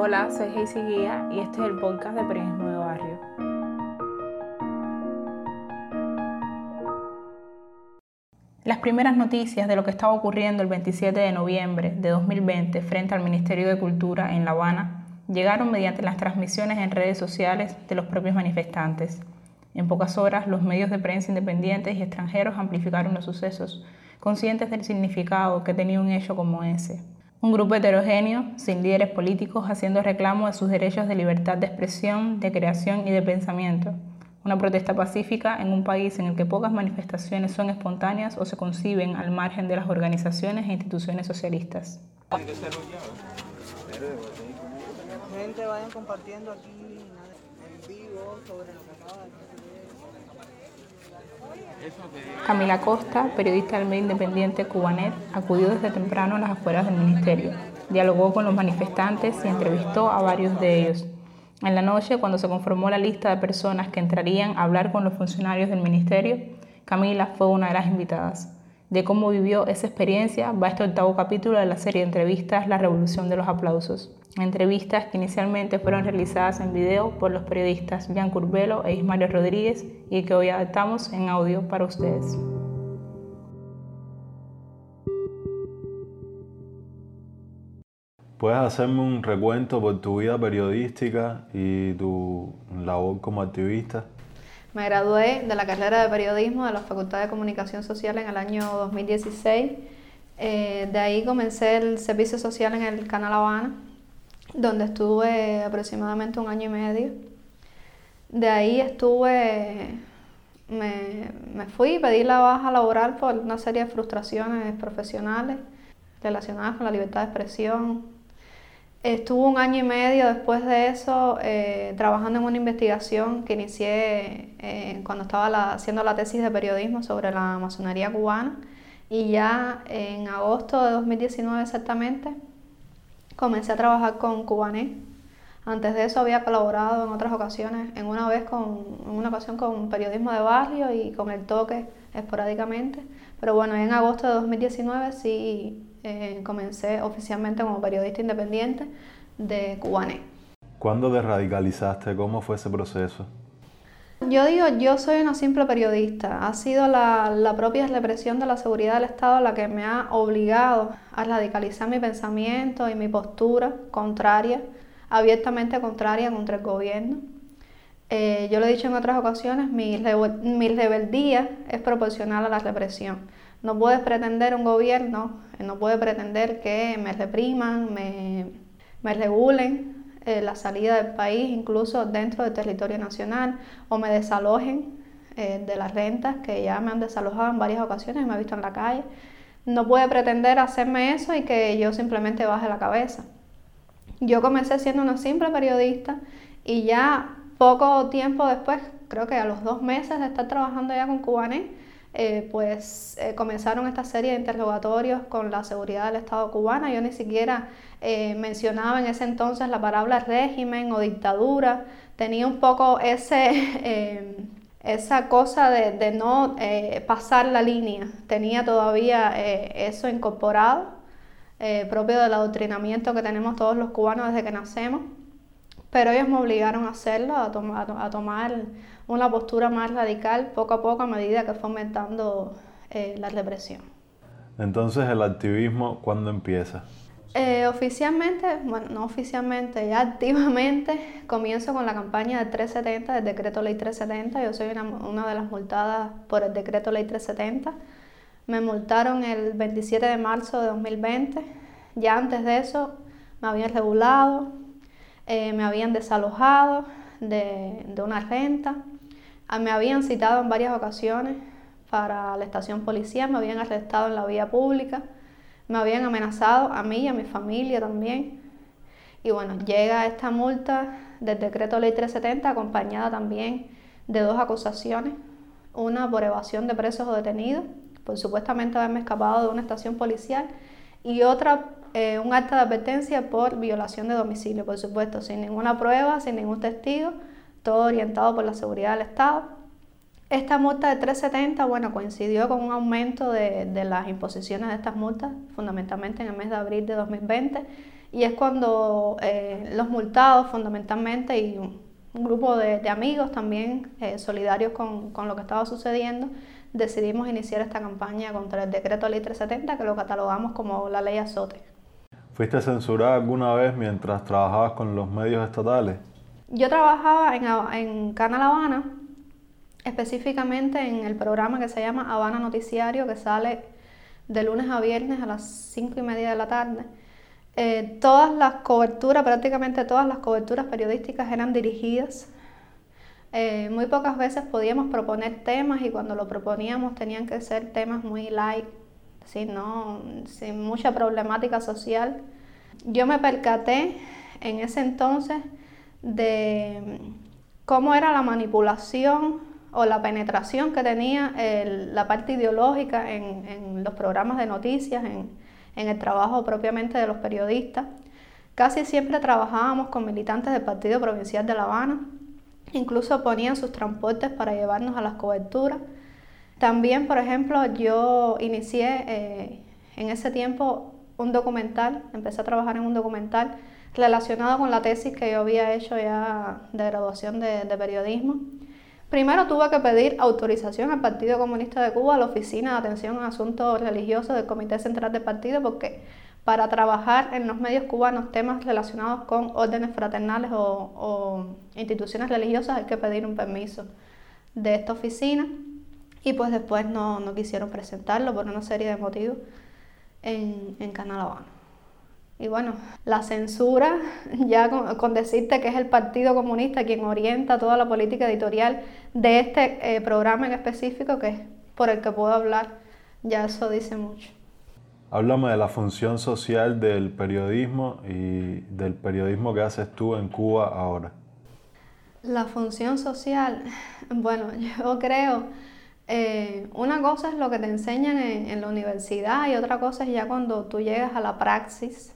Hola, soy Heisy Guía y este es el podcast de Periodismo de Barrio. Las primeras noticias de lo que estaba ocurriendo el 27 de noviembre de 2020 frente al Ministerio de Cultura en La Habana llegaron mediante las transmisiones en redes sociales de los propios manifestantes. En pocas horas, los medios de prensa independientes y extranjeros amplificaron los sucesos, conscientes del significado que tenía un hecho como ese. Un grupo heterogéneo, sin líderes políticos, haciendo reclamo de sus derechos de libertad de expresión, de creación y de pensamiento. Una protesta pacífica en un país en el que pocas manifestaciones son espontáneas o se conciben al margen de las organizaciones e instituciones socialistas. Gente, vayan compartiendo aquí en vivo sobre lo que acaba de Camila Costa, periodista del medio independiente Cubanet, acudió desde temprano a las afueras del ministerio. Dialogó con los manifestantes y entrevistó a varios de ellos. En la noche, cuando se conformó la lista de personas que entrarían a hablar con los funcionarios del ministerio, Camila fue una de las invitadas. De cómo vivió esa experiencia va este octavo capítulo de la serie de entrevistas La Revolución de los Aplausos entrevistas que inicialmente fueron realizadas en video por los periodistas Jan Curbelo e Ismario Rodríguez y que hoy adaptamos en audio para ustedes. ¿Puedes hacerme un recuento por tu vida periodística y tu labor como activista? Me gradué de la carrera de periodismo de la Facultad de Comunicación Social en el año 2016. Eh, de ahí comencé el servicio social en el Canal Habana, donde estuve aproximadamente un año y medio. De ahí estuve, me, me fui, pedí la baja laboral por una serie de frustraciones profesionales relacionadas con la libertad de expresión. Estuve un año y medio después de eso eh, trabajando en una investigación que inicié eh, cuando estaba haciendo la tesis de periodismo sobre la masonería cubana y ya en agosto de 2019 exactamente comencé a trabajar con Cubané. Antes de eso había colaborado en otras ocasiones, en una vez con, en una ocasión con periodismo de barrio y con el toque esporádicamente. Pero bueno, en agosto de 2019 sí eh, comencé oficialmente como periodista independiente de Cubané. ¿Cuándo te radicalizaste? ¿Cómo fue ese proceso? Yo digo, yo soy una simple periodista. Ha sido la, la, propia represión de la seguridad del Estado la que me ha obligado a radicalizar mi pensamiento y mi postura contraria, abiertamente contraria contra el gobierno. Eh, yo lo he dicho en otras ocasiones, mi, mi rebeldía es proporcional a la represión. No puedes pretender un gobierno, no puede pretender que me repriman, me, regulen, eh, la salida del país, incluso dentro del territorio nacional, o me desalojen eh, de las rentas, que ya me han desalojado en varias ocasiones me he visto en la calle. No puede pretender hacerme eso y que yo simplemente baje la cabeza. Yo comencé siendo una simple periodista y ya poco tiempo después, creo que a los dos meses de estar trabajando ya con Cubané, eh, pues eh, comenzaron esta serie de interrogatorios con la seguridad del Estado cubana. Yo ni siquiera eh, mencionaba en ese entonces la palabra régimen o dictadura. Tenía un poco ese, esa cosa de, de no pasar la línea. Tenía todavía eso incorporado, propio del adoctrinamiento que tenemos todos los cubanos desde que nacemos. Pero ellos me obligaron a hacerlo, a, a tomar una postura más radical poco a poco a medida que fue aumentando eh, la represión. Entonces, ¿el activismo cuándo empieza? Eh, oficialmente, bueno, no oficialmente, ya activamente comienzo con la campaña del 370, del decreto ley 370. Yo soy una, una de las multadas por el decreto ley 370. Me multaron el 27 de marzo de 2020. Ya antes de eso me habían regulado, eh, me habían desalojado de, de una renta. Ah, me habían citado en varias ocasiones para la estación policial, me habían arrestado en la vía pública, me habían amenazado a mí y a mi familia también. Y bueno, llega esta multa del decreto ley 370 acompañada también de dos acusaciones, una por evasión de presos o detenidos, por supuestamente haberme escapado de una estación policial, y otra, eh, un acta de advertencia por violación de domicilio, por supuesto, sin ninguna prueba, sin ningún testigo, todo orientado por la seguridad del Estado. Esta multa de 370, bueno, coincidió con un aumento de, las imposiciones de estas multas, fundamentalmente en el mes de abril de 2020, y es cuando eh, los multados, fundamentalmente, y un, grupo de, amigos también eh, solidarios con, con, lo que estaba sucediendo, decidimos iniciar esta campaña contra el decreto ley 370, que lo catalogamos como la ley azote. ¿Fuiste censurada alguna vez mientras trabajabas con los medios estatales? Yo trabajaba en, Canal Habana, específicamente en el programa que se llama Habana Noticiario, que sale de lunes a viernes a las 5 y media de la tarde. Eh, todas las coberturas, prácticamente todas las coberturas periodísticas eran dirigidas. Eh, muy pocas veces podíamos proponer temas y cuando lo proponíamos tenían que ser temas muy light, no, sin mucha problemática social. Yo me percaté en ese entonces de cómo era la manipulación o la penetración que tenía la parte ideológica en, los programas de noticias, en, el trabajo propiamente de los periodistas. Casi siempre trabajábamos con militantes del Partido Provincial de La Habana, incluso ponían sus transportes para llevarnos a las coberturas. También, por ejemplo, yo inicié eh, en ese tiempo un documental, empecé a trabajar en un documental relacionado con la tesis que yo había hecho ya de graduación de, periodismo. Primero tuve que pedir autorización al Partido Comunista de Cuba, a la Oficina de Atención a Asuntos Religiosos del Comité Central del Partido, porque para trabajar en los medios cubanos temas relacionados con órdenes fraternales o, instituciones religiosas hay que pedir un permiso de esta oficina y pues después no, no quisieron presentarlo por una serie de motivos en, en Canal Habana. Y bueno, la censura, ya con, decirte que es el Partido Comunista quien orienta toda la política editorial de este eh, programa en específico, que es por el que puedo hablar, ya eso dice mucho. Háblame de la función social del periodismo y del periodismo que haces tú en Cuba ahora. La función social, bueno, yo creo, eh, una cosa es lo que te enseñan en, en la universidad y otra cosa es ya cuando tú llegas a la praxis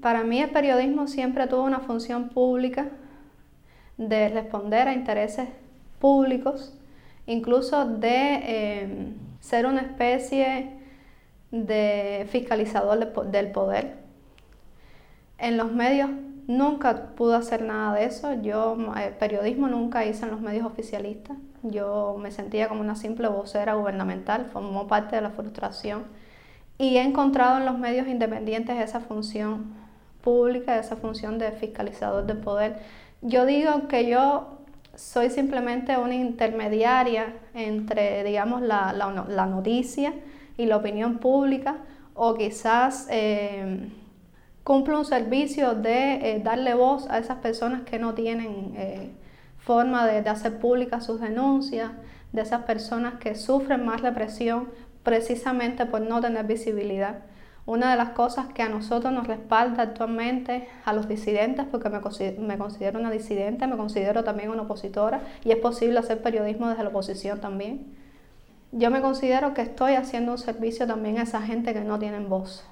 para mí el periodismo siempre tuvo una función pública de responder a intereses públicos, incluso de eh, ser una especie de fiscalizador del poder. En los medios nunca pude hacer nada de eso. Yo el periodismo nunca hice en los medios oficialistas. Yo me sentía como una simple vocera gubernamental, formó parte de la frustración. Y he encontrado en los medios independientes esa función pública, esa función de fiscalizador del poder. Yo digo que yo soy simplemente una intermediaria entre, digamos, la, noticia y la opinión pública, o quizás eh, cumplo un servicio de eh, darle voz a esas personas que no tienen eh, forma de, de, hacer públicas sus denuncias, de esas personas que sufren más represión precisamente por no tener visibilidad. Una de las cosas que a nosotros nos respalda actualmente, a los disidentes, porque me, considero una disidente, me considero también una opositora y es posible hacer periodismo desde la oposición también. Yo me considero que estoy haciendo un servicio también a esa gente que no tienen voz.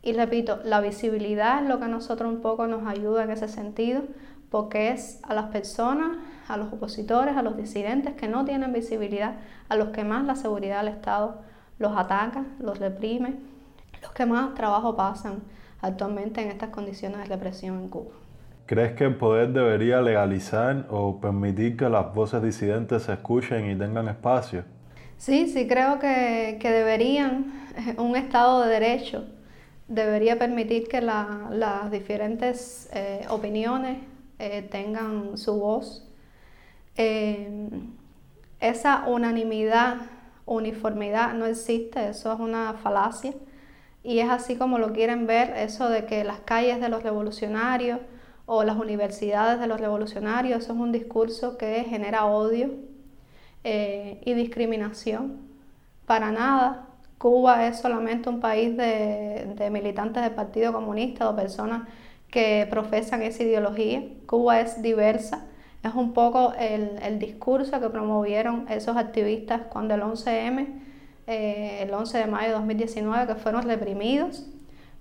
Y repito, la visibilidad es lo que a nosotros un poco nos ayuda en ese sentido, porque es a las personas, a los opositores, a los disidentes que no tienen visibilidad, a los que más la seguridad del Estado los ataca, los reprime los que más trabajo pasan actualmente en estas condiciones de represión en Cuba. ¿Crees que el poder debería legalizar o permitir que las voces disidentes se escuchen y tengan espacio? Sí, sí creo que, deberían, un Estado de Derecho debería permitir que las diferentes eh, opiniones eh, tengan su voz. Eh, esa unanimidad, uniformidad no existe, eso es una falacia y es así como lo quieren ver, eso de que las calles de los revolucionarios o las universidades de los revolucionarios, eso es un discurso que genera odio eh, y discriminación. Para nada, Cuba es solamente un país de, militantes del Partido Comunista o personas que profesan esa ideología. Cuba es diversa. Es un poco el, el discurso que promovieron esos activistas cuando el 11M eh, el 11 de mayo de 2019 que fueron reprimidos,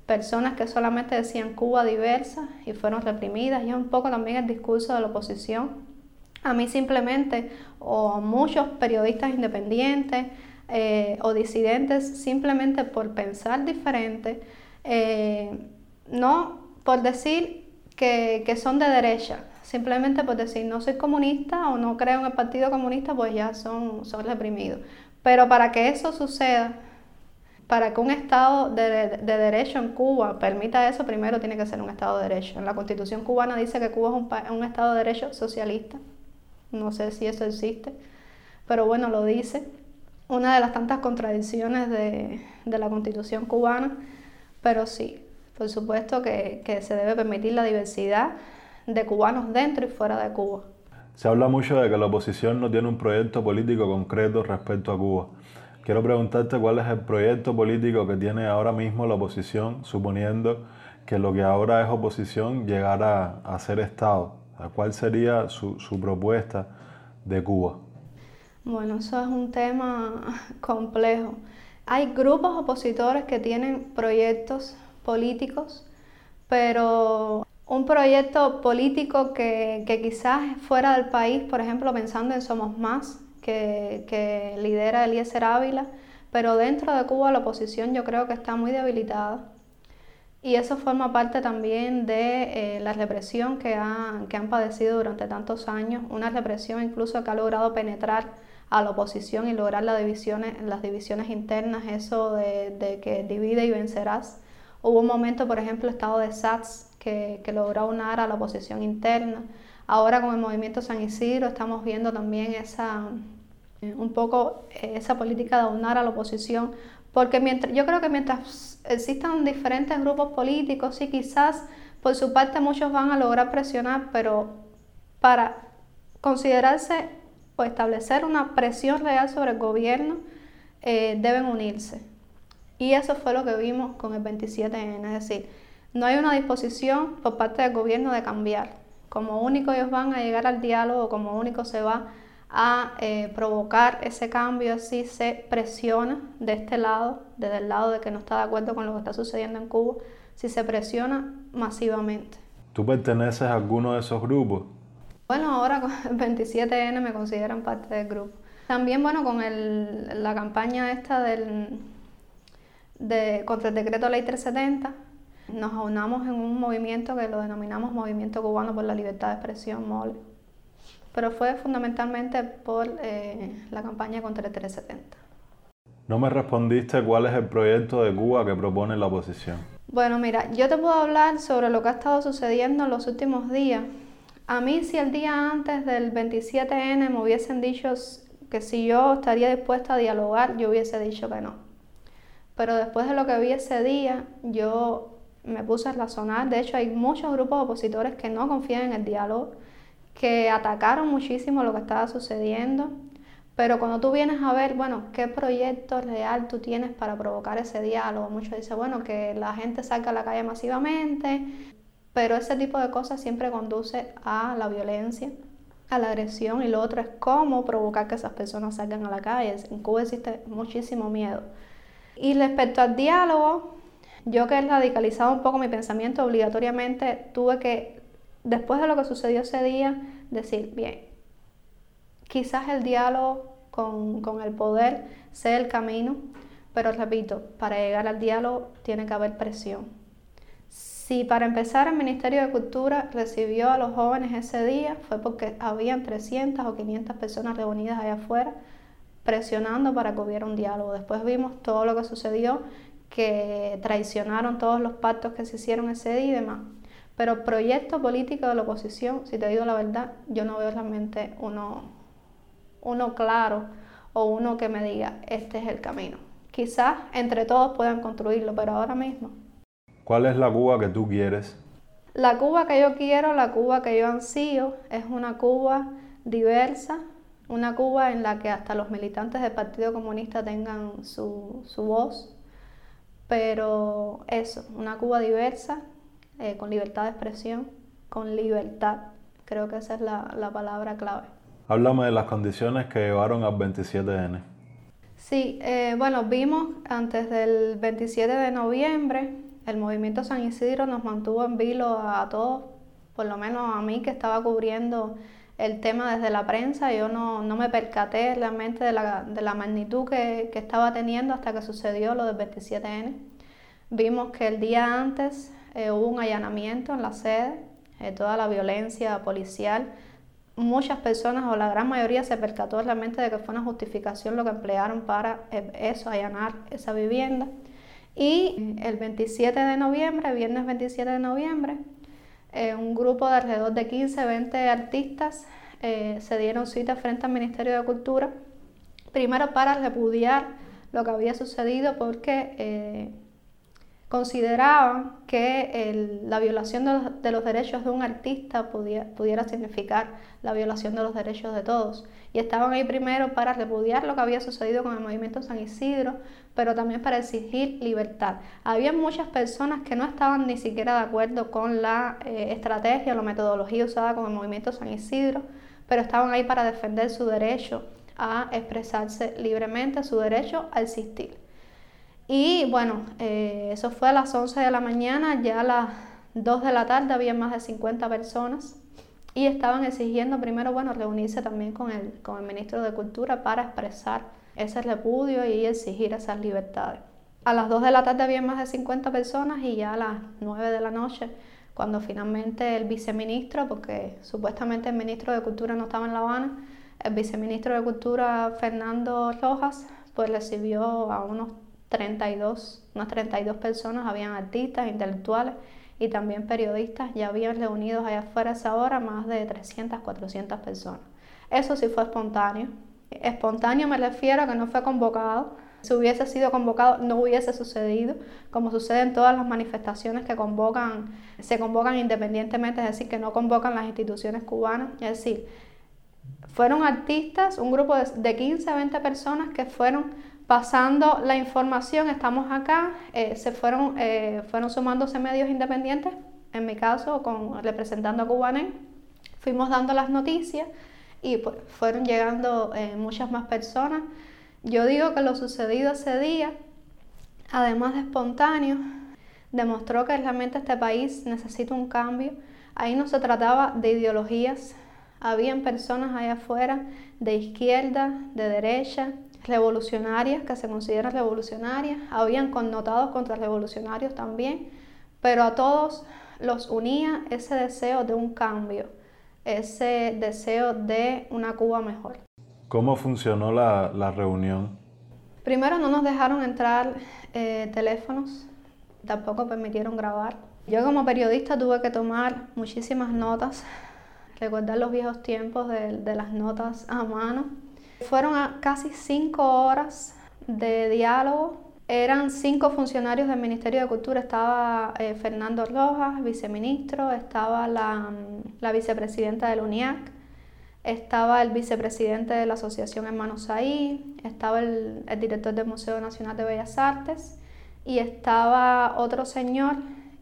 personas que solamente decían Cuba diversa y fueron reprimidas, y un poco también el discurso de la oposición. A mí simplemente, o muchos periodistas independientes eh, o disidentes, simplemente por pensar diferente, eh, no por decir que, que son de derecha, simplemente por decir no soy comunista o no creo en el Partido Comunista, pues ya son, son reprimidos. Pero para que eso suceda, para que un Estado de, derecho en Cuba permita eso, primero tiene que ser un Estado de derecho. En la Constitución cubana dice que Cuba es un, Estado de derecho socialista. No sé si eso existe, pero bueno, lo dice. Una de las tantas contradicciones de, la Constitución cubana, pero sí, por supuesto que se debe permitir la diversidad de cubanos dentro y fuera de Cuba. Se habla mucho de que la oposición no tiene un proyecto político concreto respecto a Cuba. Quiero preguntarte cuál es el proyecto político que tiene ahora mismo la oposición, suponiendo que lo que ahora es oposición llegara a ser Estado. ¿Cuál sería su, su propuesta de Cuba? Bueno, eso es un tema complejo. Hay grupos opositores que tienen proyectos políticos, pero un proyecto político que, quizás fuera del país, por ejemplo, pensando en Somos Más, que, que lidera Eliezer Ávila, pero dentro de Cuba la oposición yo creo que está muy debilitada. Y eso forma parte también de eh, la represión que, que han padecido durante tantos años, una represión incluso que ha logrado penetrar a la oposición y lograr las divisiones, las divisiones internas, eso de, de que divide y vencerás. Hubo un momento, por ejemplo, estado de SATS, que, que logró unar a la oposición interna. Ahora con el movimiento San Isidro estamos viendo también esa, eh, un poco eh, esa política de unar a la oposición, porque mientras, yo creo que mientras existan diferentes grupos políticos, sí quizás por su parte muchos van a lograr presionar, pero para considerarse o establecer una presión real sobre el gobierno, eh, deben unirse. Y eso fue lo que vimos con el 27N, es decir, no hay una disposición por parte del gobierno de cambiar. Como único ellos van a llegar al diálogo, como único se va a eh, provocar ese cambio si se presiona de este lado, desde el lado de que no está de acuerdo con lo que está sucediendo en Cuba, si se presiona masivamente. ¿Tú perteneces a alguno de esos grupos? Bueno, ahora con el 27N me consideran parte del grupo. También, bueno, con la campaña esta del, de, contra el decreto ley 370, nos aunamos en un movimiento que lo denominamos Movimiento Cubano por la Libertad de Expresión, MOLE. Pero fue fundamentalmente por eh, la campaña contra el 370. No me respondiste cuál es el proyecto de Cuba que propone la oposición. Bueno, mira, yo te puedo hablar sobre lo que ha estado sucediendo en los últimos días. A mí si el día antes del 27N me hubiesen dicho que si yo estaría dispuesta a dialogar, yo hubiese dicho que no. Pero después de lo que vi ese día, yo me puse a razonar. De hecho, hay muchos grupos opositores que no confían en el diálogo, que atacaron muchísimo lo que estaba sucediendo. Pero cuando tú vienes a ver, bueno, qué proyecto real tú tienes para provocar ese diálogo, muchos dicen, bueno, que la gente salga a la calle masivamente, pero ese tipo de cosas siempre conduce a la violencia, a la agresión y lo otro es cómo provocar que esas personas salgan a la calle. En Cuba existe muchísimo miedo. Y respecto al diálogo, yo que he radicalizado un poco mi pensamiento, obligatoriamente tuve que, después de lo que sucedió ese día, decir, bien, quizás el diálogo con, con el poder sea el camino, pero repito, para llegar al diálogo tiene que haber presión. Si para empezar el Ministerio de Cultura recibió a los jóvenes ese día, fue porque habían 300 o 500 personas reunidas allá afuera presionando para que hubiera un diálogo. Después vimos todo lo que sucedió que traicionaron todos los pactos que se hicieron ese día y demás. Pero proyecto político de la oposición, si te digo la verdad, yo no veo realmente uno, uno claro o uno que me diga, este es el camino. Quizás entre todos puedan construirlo, pero ahora mismo. ¿Cuál es la Cuba que tú quieres? La Cuba que yo quiero, la Cuba que yo ansío, es una Cuba diversa, una Cuba en la que hasta los militantes del Partido Comunista tengan su, su voz, pero eso, una Cuba diversa, eh, con libertad de expresión, con libertad. Creo que esa es la, palabra clave. Háblame de las condiciones que llevaron al 27N. Sí, eh, bueno, vimos antes del 27 de noviembre, el movimiento San Isidro nos mantuvo en vilo a, todos, por lo menos a mí que estaba cubriendo el tema desde la prensa, yo no, me percaté realmente de la, de la magnitud que, estaba teniendo hasta que sucedió lo del 27N. Vimos que el día antes eh, hubo un allanamiento en la sede, eh, toda la violencia policial. Muchas personas o la gran mayoría se percató realmente de que fue una justificación lo que emplearon para eh, eso, allanar esa vivienda. Y el 27 de noviembre, viernes 27 de noviembre, eh, un grupo de alrededor de 15, 20 artistas eh, se dieron cita frente al Ministerio de Cultura, primero para repudiar lo que había sucedido porque eh, consideraban que la violación de los, derechos de un artista pudiera significar la violación de los derechos de todos. Y estaban ahí primero para repudiar lo que había sucedido con el movimiento San Isidro, pero también para exigir libertad. Había muchas personas que no estaban ni siquiera de acuerdo con la eh, estrategia o la metodología usada con el movimiento San Isidro, pero estaban ahí para defender su derecho a expresarse libremente, su derecho a existir. Y bueno, eh, eso fue a las 11 de la mañana, ya a las 2 de la tarde había más de 50 personas y estaban exigiendo primero, bueno, reunirse también con el, con el ministro de Cultura para expresar ese repudio y exigir esas libertades. A las 2 de la tarde había más de 50 personas y ya a las 9 de la noche, cuando finalmente el viceministro, porque supuestamente el ministro de Cultura no estaba en La Habana, el viceministro de Cultura Fernando Rojas, pues recibió a unos 32, unas 32 personas, habían artistas, intelectuales y también periodistas, ya habían reunidos allá afuera a esa hora más de 300, 400 personas. Eso sí fue espontáneo. Espontáneo me refiero a que no fue convocado. Si hubiese sido convocado, no hubiese sucedido, como sucede en todas las manifestaciones que convocan, se convocan independientemente, es decir, que no convocan las instituciones cubanas. Es decir, fueron artistas, un grupo de, de 15 20 personas que fueron Pasando la información, estamos acá, eh, se fueron, eh, fueron sumándose medios independientes, en mi caso, con, representando a Cubanen, fuimos dando las noticias y pues, fueron llegando eh, muchas más personas. Yo digo que lo sucedido ese día, además de espontáneo, demostró que realmente este país necesita un cambio. Ahí no se trataba de ideologías, habían personas allá afuera de izquierda, de derecha, revolucionarias, que se consideran revolucionarias, habían connotados contra revolucionarios también, pero a todos los unía ese deseo de un cambio, ese deseo de una Cuba mejor. ¿Cómo funcionó la, reunión? Primero no nos dejaron entrar eh, teléfonos, tampoco permitieron grabar. Yo como periodista tuve que tomar muchísimas notas, recordar los viejos tiempos de las notas a mano fueron casi cinco horas de diálogo. Eran cinco funcionarios del Ministerio de Cultura. Estaba eh, Fernando Rojas, viceministro, estaba la, vicepresidenta del UNIAC, estaba el vicepresidente de la Asociación Hermanos Ahí, estaba el, director del Museo Nacional de Bellas Artes y estaba otro señor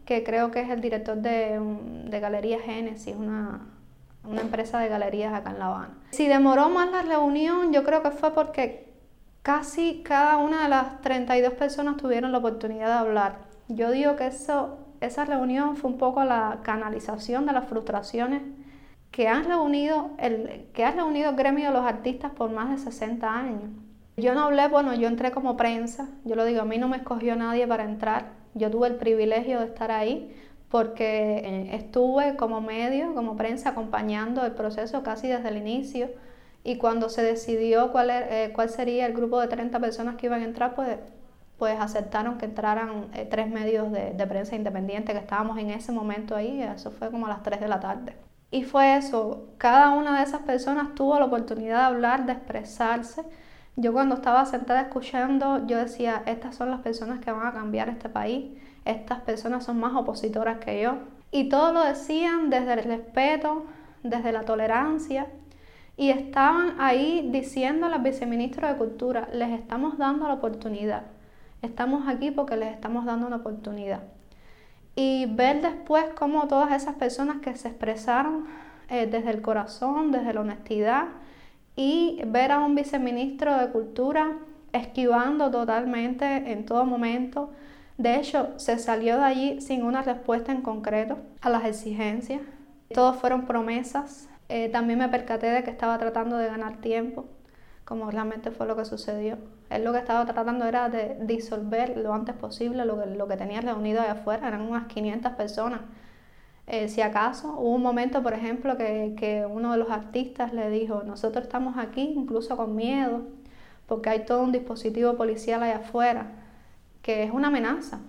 que creo que es el director de, de Galería Génesis, una, una empresa de galerías acá en La Habana. Si demoró más la reunión, yo creo que fue porque casi cada una de las 32 personas tuvieron la oportunidad de hablar. Yo digo que eso, esa reunión fue un poco la canalización de las frustraciones que han reunido el, que ha reunido el gremio de los artistas por más de 60 años. Yo no hablé, bueno, yo entré como prensa, yo lo digo, a mí no me escogió nadie para entrar, yo tuve el privilegio de estar ahí, porque eh, estuve como medio, como prensa, acompañando el proceso casi desde el inicio y cuando se decidió cuál, eh, cuál sería el grupo de 30 personas que iban a entrar, pues, pues aceptaron que entraran eh, tres medios de, de, prensa independiente que estábamos en ese momento ahí, eso fue como a las 3 de la tarde. Y fue eso, cada una de esas personas tuvo la oportunidad de hablar, de expresarse. Yo cuando estaba sentada escuchando, yo decía, estas son las personas que van a cambiar este país estas personas son más opositoras que yo. Y todo lo decían desde el respeto, desde la tolerancia. Y estaban ahí diciendo a los viceministros de Cultura, les estamos dando la oportunidad. Estamos aquí porque les estamos dando una oportunidad. Y ver después cómo todas esas personas que se expresaron eh, desde el corazón, desde la honestidad, y ver a un viceministro de Cultura esquivando totalmente en todo momento de hecho, se salió de allí sin una respuesta en concreto a las exigencias. Todos fueron promesas, Eh, también me percaté de que estaba tratando de ganar tiempo, como realmente fue lo que sucedió. Él lo que estaba tratando era de disolver lo antes posible lo que, tenía reunido allá afuera, eran unas 500 personas. Eh, si acaso, hubo un momento, por ejemplo, que, que uno de los artistas le dijo, nosotros estamos aquí incluso con miedo, porque hay todo un dispositivo policial allá afuera, que es una amenaza.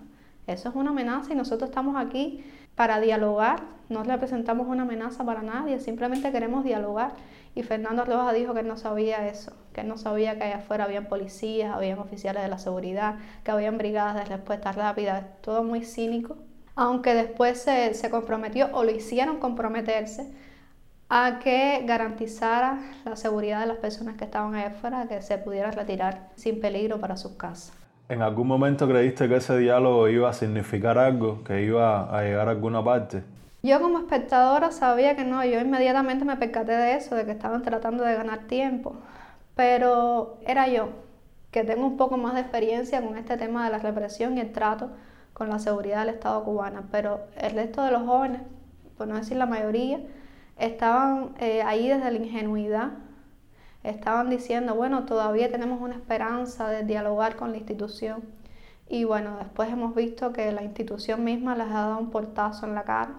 Eso es una amenaza y nosotros estamos aquí para dialogar, no representamos una amenaza para nadie, simplemente queremos dialogar. Y Fernando Roja dijo que no sabía eso, que no sabía que allá afuera habían policías, habían oficiales de la seguridad, que habían brigadas de respuesta rápida, todo muy cínico. Aunque después se, se comprometió o lo hicieron comprometerse a que garantizara la seguridad de las personas que estaban allá afuera, que se pudieran retirar sin peligro para sus casas. ¿En algún momento creíste que ese diálogo iba a significar algo, que iba a llegar a alguna parte? Yo como espectadora sabía que no, yo inmediatamente me percaté de eso, de que estaban tratando de ganar tiempo, pero era yo, que tengo un poco más de experiencia con este tema de la represión y el trato con la seguridad del Estado cubano, pero el resto de los jóvenes, por no decir la mayoría, estaban eh, ahí desde la ingenuidad, estaban diciendo, bueno, todavía tenemos una esperanza de dialogar con la institución. Y bueno, después hemos visto que la institución misma les ha dado un portazo en la cara,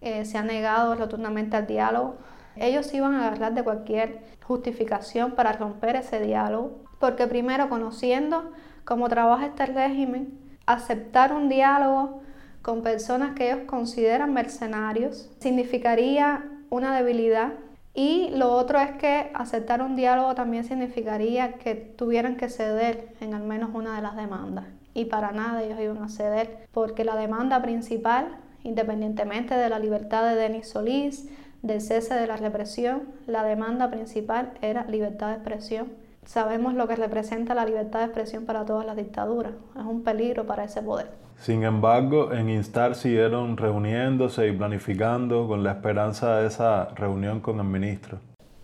eh, se ha negado rotundamente al diálogo. Ellos iban a agarrar de cualquier justificación para romper ese diálogo, porque primero conociendo cómo trabaja este régimen, aceptar un diálogo con personas que ellos consideran mercenarios significaría una debilidad y lo otro es que aceptar un diálogo también significaría que tuvieran que ceder en al menos una de las demandas. Y para nada ellos iban a ceder, porque la demanda principal, independientemente de la libertad de Denis Solís, del cese de la represión, la demanda principal era libertad de expresión. Sabemos lo que representa la libertad de expresión para todas las dictaduras. Es un peligro para ese poder. Sin embargo, en Instar siguieron reuniéndose y planificando con la esperanza de esa reunión con el ministro.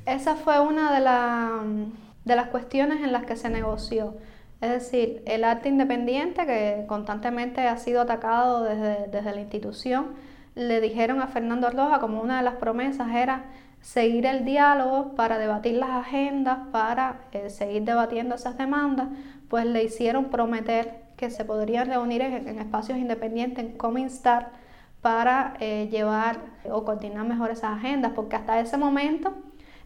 Esa fue una de, de las cuestiones en las que se negoció. Es decir, el arte independiente, que constantemente ha sido atacado desde, desde la institución, le dijeron a Fernando Roja como una de las promesas era seguir el diálogo para debatir las agendas, para eh, seguir debatiendo esas demandas, pues le hicieron prometer que se podrían reunir en, espacios independientes, en Cominstar, para eh, llevar o coordinar mejor esas agendas, porque hasta ese momento,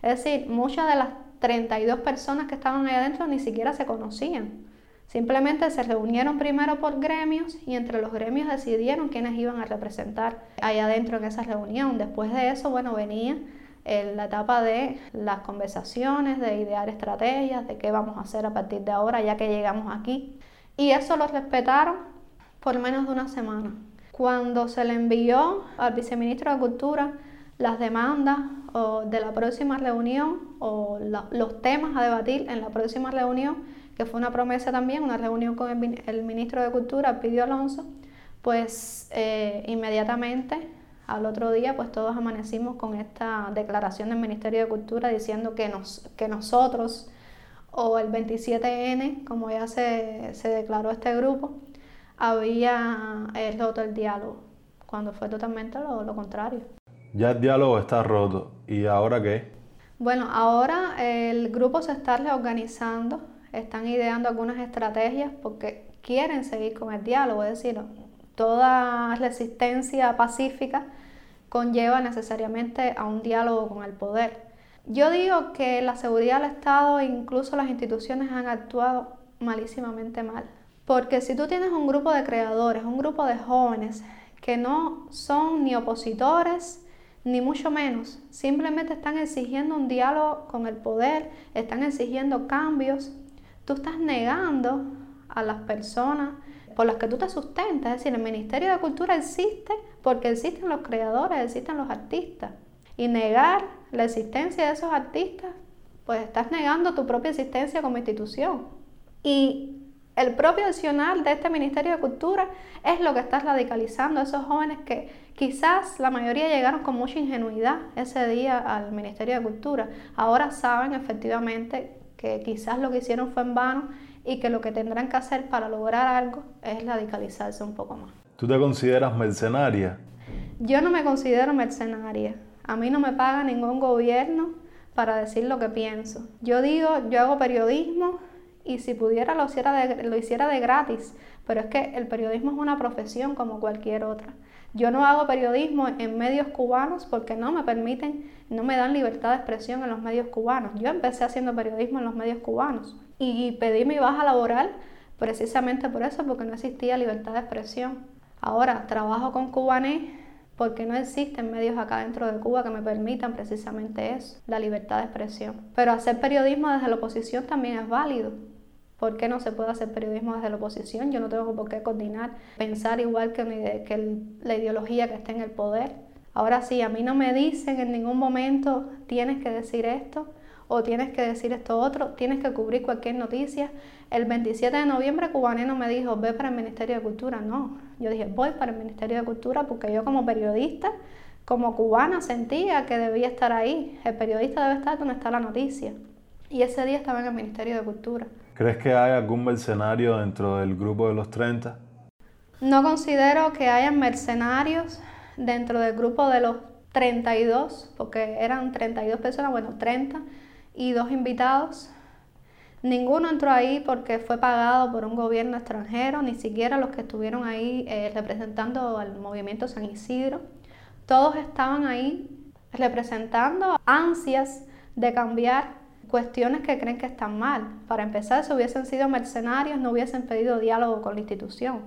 es decir, muchas de las 32 personas que estaban ahí adentro ni siquiera se conocían. Simplemente se reunieron primero por gremios y entre los gremios decidieron quiénes iban a representar allá adentro en esa reunión. Después de eso, bueno, venía eh, la etapa de las conversaciones, de idear estrategias, de qué vamos a hacer a partir de ahora, ya que llegamos aquí. Y eso lo respetaron por menos de una semana. Cuando se le envió al viceministro de Cultura las demandas de la próxima reunión o los temas a debatir en la próxima reunión, que fue una promesa también, una reunión con el, ministro de Cultura, Pidio Alonso, pues eh, inmediatamente al otro día pues todos amanecimos con esta declaración del Ministerio de Cultura diciendo que, nos, que nosotros o el 27N, como ya se, declaró este grupo, había eh, roto el diálogo, cuando fue totalmente lo, contrario. Ya el diálogo está roto, ¿y ahora qué? Bueno, ahora el grupo se está reorganizando, están ideando algunas estrategias porque quieren seguir con el diálogo, es decir, toda resistencia pacífica conlleva necesariamente a un diálogo con el poder. Yo digo que la seguridad del Estado e incluso las instituciones han actuado malísimamente mal. Porque si tú tienes un grupo de creadores, un grupo de jóvenes que no son ni opositores, ni mucho menos, simplemente están exigiendo un diálogo con el poder, están exigiendo cambios, tú estás negando a las personas por las que tú te sustentas. Es decir, el Ministerio de Cultura existe porque existen los creadores, existen los artistas. Y negar la existencia de esos artistas, pues estás negando tu propia existencia como institución. Y el propio accionar de este Ministerio de Cultura es lo que está radicalizando a esos jóvenes que quizás la mayoría llegaron con mucha ingenuidad ese día al Ministerio de Cultura. Ahora saben efectivamente que quizás lo que hicieron fue en vano y que lo que tendrán que hacer para lograr algo es radicalizarse un poco más. ¿Tú te consideras mercenaria? Yo no me considero mercenaria. A mí no me paga ningún gobierno para decir lo que pienso. Yo digo, yo hago periodismo y si pudiera lo hiciera de, lo hiciera de gratis, pero es que el periodismo es una profesión como cualquier otra. Yo no hago periodismo en medios cubanos porque no me permiten, no me dan libertad de expresión en los medios cubanos. Yo empecé haciendo periodismo en los medios cubanos y pedí mi baja laboral precisamente por eso, porque no existía libertad de expresión. Ahora trabajo con cubanes porque no existen medios acá dentro de Cuba que me permitan precisamente eso, la libertad de expresión. Pero hacer periodismo desde la oposición también es válido. ¿Por qué no se puede hacer periodismo desde la oposición? Yo no tengo por qué coordinar, pensar igual que, la ideología que está en el poder. Ahora sí, a mí no me dicen en ningún momento tienes que decir esto o tienes que decir esto otro, tienes que cubrir cualquier noticia. El 27 de noviembre Cubaneno me dijo, ve para el Ministerio de Cultura. No, yo dije, voy para el Ministerio de Cultura porque yo como periodista, como cubana, sentía que debía estar ahí. El periodista debe estar donde está la noticia. Y ese día estaba en el Ministerio de Cultura. ¿Crees que hay algún mercenario dentro del grupo de los 30? No considero que haya mercenarios dentro del grupo de los 32, porque eran 32 personas, bueno, 30 y dos invitados. Ninguno entró ahí porque fue pagado por un gobierno extranjero, ni siquiera los que estuvieron ahí eh, representando al movimiento San Isidro. Todos estaban ahí representando ansias de cambiar cuestiones que creen que están mal. Para empezar, si hubiesen sido mercenarios, no hubiesen pedido diálogo con la institución.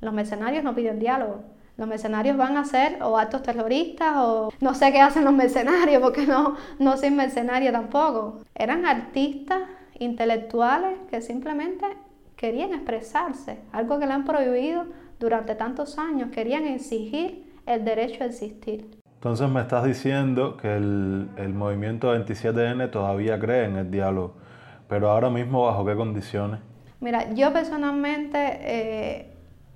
Los mercenarios no piden diálogo. Los mercenarios van a hacer o actos terroristas o no sé qué hacen los mercenarios porque no, no soy mercenaria tampoco. Eran artistas intelectuales que simplemente querían expresarse, algo que le han prohibido durante tantos años, querían exigir el derecho a existir. Entonces me estás diciendo que el, el movimiento 27N todavía cree en el diálogo, pero ahora mismo bajo qué condiciones? Mira, yo personalmente eh,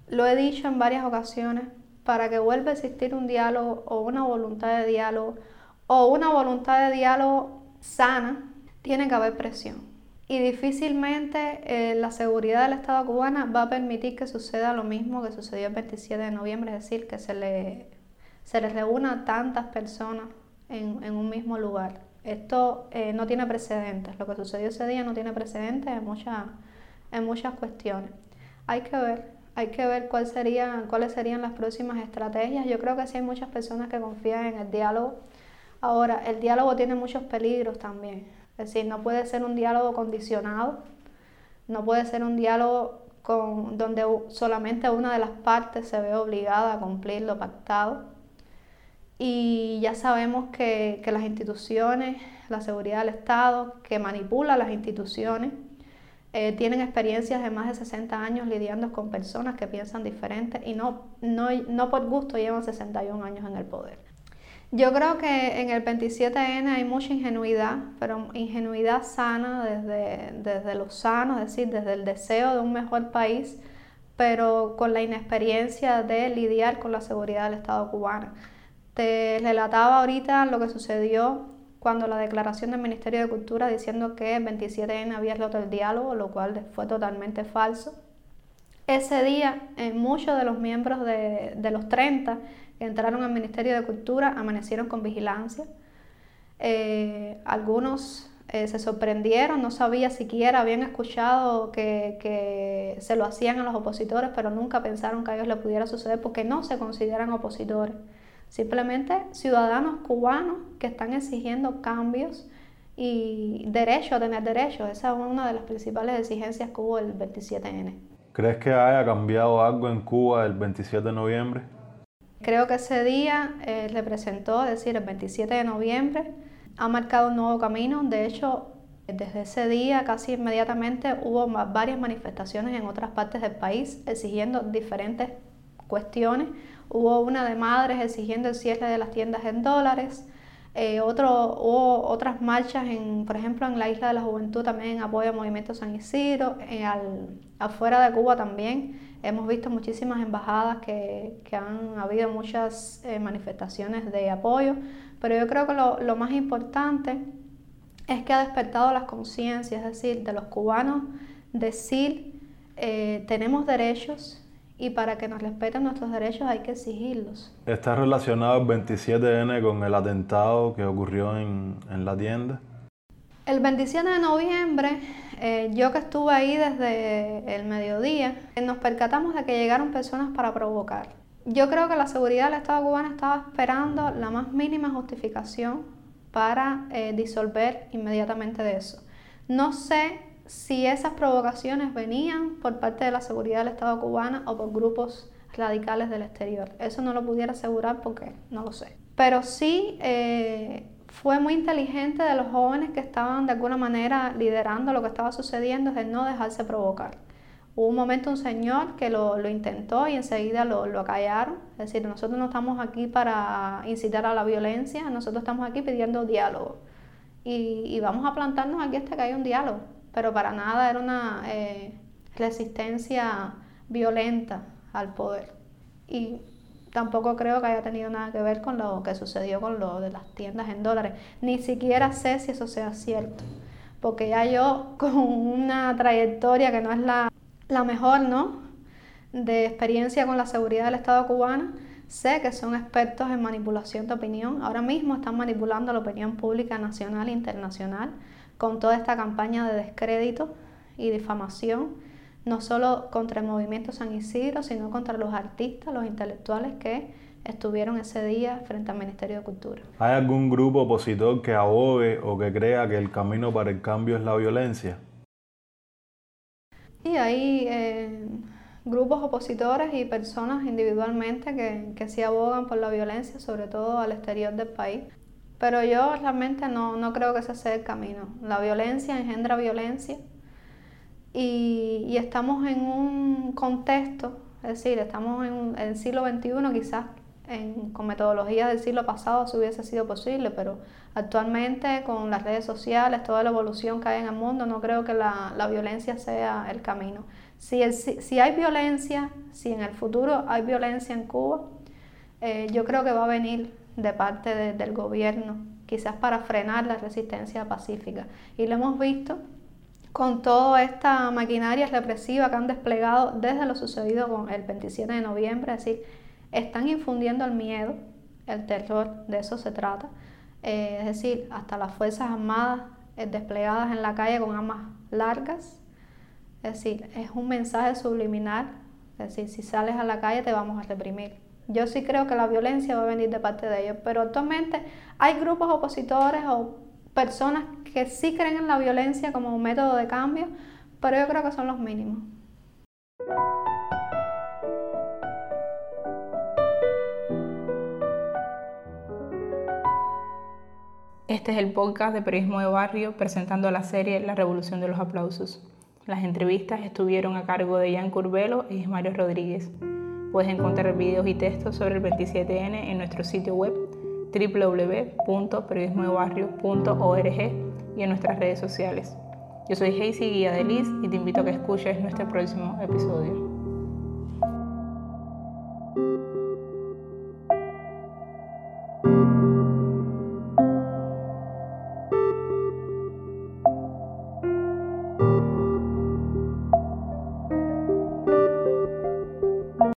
lo he dicho en varias ocasiones, para que vuelva a existir un diálogo o una voluntad de diálogo o una voluntad de diálogo sana, tiene que haber presión. Y difícilmente eh, la seguridad del Estado cubana va a permitir que suceda lo mismo que sucedió el 27 de noviembre, es decir, que se le se les reúna tantas personas en, un mismo lugar. Esto eh, no tiene precedentes, lo que sucedió ese día no tiene precedentes en, muchas cuestiones. Hay que ver, hay que ver cuál cuáles serían las próximas estrategias. Yo creo que sí hay muchas personas que confían en el diálogo. Ahora, el diálogo tiene muchos peligros también. Es decir, no puede ser un diálogo condicionado, no puede ser un diálogo con, donde solamente una de las partes se ve obligada a cumplir lo pactado y ya sabemos que, las instituciones, la seguridad del Estado, que manipula las instituciones, eh, tienen experiencias de más de 60 años lidiando con personas que piensan diferente y no, no, no por gusto llevan 61 años en el poder. Yo creo que en el 27N hay mucha ingenuidad, pero ingenuidad sana desde, desde lo sano, es decir, desde el deseo de un mejor país, pero con la inexperiencia de lidiar con la seguridad del Estado cubano. Te relataba ahorita lo que sucedió cuando la declaración del Ministerio de Cultura diciendo que el 27N había roto el diálogo, lo cual fue totalmente falso. Ese día, muchos de los miembros de, los 30 que entraron al Ministerio de Cultura amanecieron con vigilancia. Eh, algunos eh, se sorprendieron, no sabía siquiera, habían escuchado que, que, se lo hacían a los opositores, pero nunca pensaron que a ellos les pudiera suceder porque no se consideran opositores. Simplemente ciudadanos cubanos que están exigiendo cambios y derecho a tener derechos. Esa es una de las principales exigencias que hubo el 27N. ¿Crees que haya cambiado algo en Cuba el 27 de noviembre? Creo que ese día eh, representó, es decir, el 27 de noviembre, ha marcado un nuevo camino. De hecho, desde ese día, casi inmediatamente, hubo varias manifestaciones en otras partes del país exigiendo diferentes cuestiones. Hubo una de madres exigiendo el cierre de las tiendas en dólares. Eh, otro, hubo otras marchas, en, por ejemplo, en la Isla de la Juventud también en apoyo al Movimiento San Isidro. al, afuera de Cuba también hemos visto muchísimas embajadas que, que han habido muchas eh, manifestaciones de apoyo. Pero yo creo que lo, lo más importante es que ha despertado las conciencias, es decir, de los cubanos, decir, eh, tenemos derechos, y para que nos respeten nuestros derechos hay que exigirlos. ¿Está relacionado el 27N con el atentado que ocurrió en, en la tienda? El 27 de noviembre, eh, yo que estuve ahí desde el mediodía, nos percatamos de que llegaron personas para provocar. Yo creo que la seguridad del Estado cubano estaba esperando la más mínima justificación para eh, disolver inmediatamente de eso. No sé si esas provocaciones venían por parte de la seguridad del Estado cubano o por grupos radicales del exterior. Eso no lo pudiera asegurar porque no lo sé. Pero sí eh, fue muy inteligente de los jóvenes que estaban de alguna manera liderando lo que estaba sucediendo, es de no dejarse provocar. Hubo un momento un señor que lo, intentó y enseguida lo, lo acallaron. Es decir, nosotros no estamos aquí para incitar a la violencia, nosotros estamos aquí pidiendo diálogo. Y, y vamos a plantarnos aquí hasta que haya un diálogo. Pero para nada era una eh, resistencia violenta al poder. Y tampoco creo que haya tenido nada que ver con lo que sucedió con lo de las tiendas en dólares. Ni siquiera sé si eso sea cierto. Porque ya yo con una trayectoria que no es la la mejor, ¿no? De experiencia con la seguridad del Estado cubano, sé que son expertos en manipulación de opinión. Ahora mismo están manipulando la opinión pública nacional e internacional con toda esta campaña de descrédito y difamación, no solo contra el movimiento San Isidro, sino contra los artistas, los intelectuales que estuvieron ese día frente al Ministerio de Cultura. ¿Hay algún grupo opositor que abogue o que crea que el camino para el cambio es la violencia? Sí, hay eh, grupos opositores y personas individualmente que, que sí abogan por la violencia, sobre todo al exterior del país. Pero yo realmente no, no creo que ese sea el camino. La violencia engendra violencia y, y estamos en un contexto, es decir, estamos en el siglo XXI quizás con metodologías del siglo pasado eso hubiese sido posible, pero actualmente con las redes sociales, toda la evolución que hay en el mundo, no creo que la, violencia sea el camino. Si, si, hay violencia, si en el futuro hay violencia en Cuba, eh, yo creo que va a venir de parte del gobierno, quizás para frenar la resistencia pacífica. Y lo hemos visto con toda esta maquinaria represiva que han desplegado desde lo sucedido con el 27 de noviembre, es decir, están infundiendo el miedo, el terror, de eso se trata. Eh, es decir, hasta las Fuerzas Armadas eh, desplegadas en la calle con armas largas. Es decir, es un mensaje subliminal. Es decir, si sales a la calle te vamos a reprimir. Yo sí creo que la violencia va a venir de parte de ellos, pero actualmente hay grupos opositores o personas que sí creen en la violencia como un método de cambio, pero yo creo que son los mínimos. Este es el podcast de Periodismo de Barrio presentando la serie La Revolución de los Aplausos. Las entrevistas estuvieron a cargo de Jan Curbelo y Ismario Rodríguez. Puedes encontrar videos y textos sobre el 27N en nuestro sitio web www.periodismodebarrio.org y en nuestras redes sociales. Yo soy Hazy Guía de Liz y te invito a que escuches nuestro próximo episodio.